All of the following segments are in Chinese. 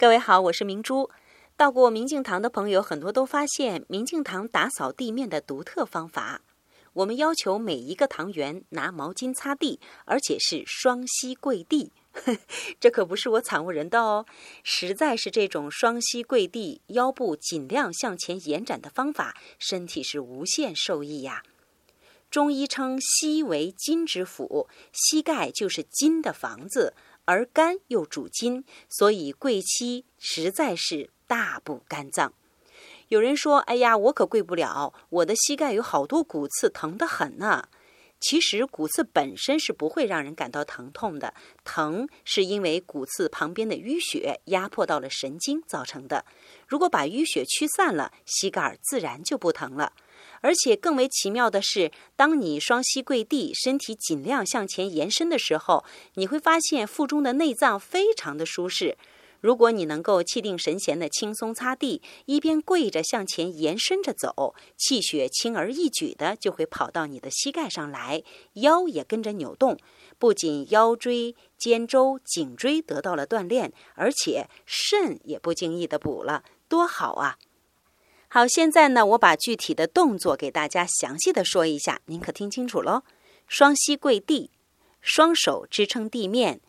各位好，我是明珠。到过明镜堂的朋友很多都发现明镜堂打扫地面的独特方法。我们要求每一个堂员拿毛巾擦地，而且是双膝跪地。这可不是我惨无人道哦，实在是这种双膝跪地、腰部尽量向前延展的方法，身体是无限受益呀。中医称膝为金之府，膝盖就是金的房子。而肝又主筋，所以跪膝实在是大补肝脏。有人说：“哎呀，我可跪不了，我的膝盖有好多骨刺，疼得很呢。”其实骨刺本身是不会让人感到疼痛的，疼是因为骨刺旁边的淤血压迫到了神经造成的。如果把淤血驱散了，膝盖自然就不疼了。而且更为奇妙的是，当你双膝跪地，身体尽量向前延伸的时候，你会发现腹中的内脏非常的舒适。如果你能够气定神闲的轻松擦地，一边跪着向前延伸着走，气血轻而易举的就会跑到你的膝盖上来，腰也跟着扭动，不仅腰椎、肩周、颈椎得到了锻炼，而且肾也不经意的补了，多好啊！好，现在呢，我把具体的动作给大家详细的说一下，您可听清楚喽。双膝跪地，双手支撑地面。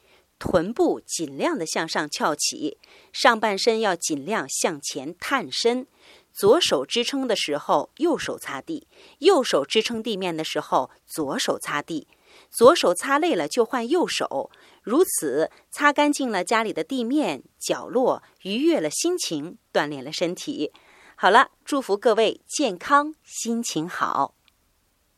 臀部尽量的向上翘起，上半身要尽量向前探身。左手支撑的时候，右手擦地；右手支撑地面的时候，左手擦地。左手擦累了就换右手，如此擦干净了家里的地面角落，愉悦了心情，锻炼了身体。好了，祝福各位健康，心情好。